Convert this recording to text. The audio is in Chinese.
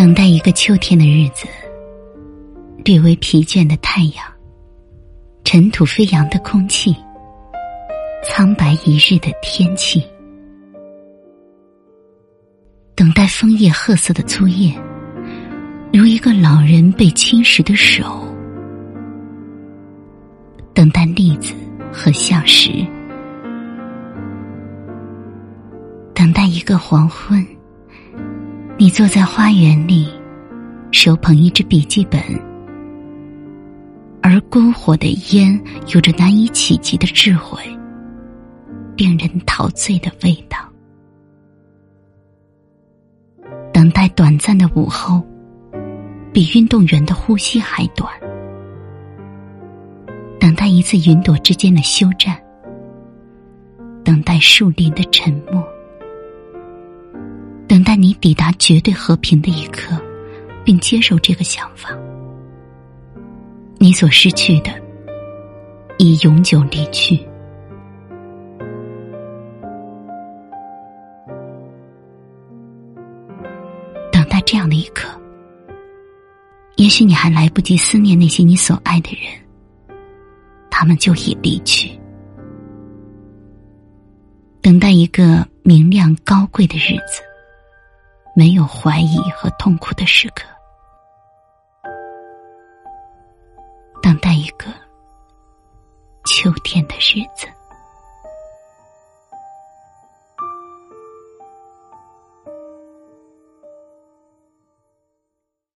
等待一个秋天的日子，略微疲倦的太阳，尘土飞扬的空气，苍白一日的天气，等待枫叶褐色的粗叶，如一个老人被侵蚀的手，等待栗子和橡实，等待一个黄昏。你坐在花园里，手捧一支笔记本，而篝火的烟有着难以企及的智慧，令人陶醉的味道。等待短暂的午后，比运动员的呼吸还短。等待一次云朵之间的休战，等待树林的沉默。等待你抵达绝对和平的一刻，并接受这个想法。你所失去的，已永久离去。等待这样的一刻，也许你还来不及思念那些你所爱的人，他们就已离去。等待一个明亮高贵的日子。没有怀疑和痛苦的时刻，等待一个秋天的日子。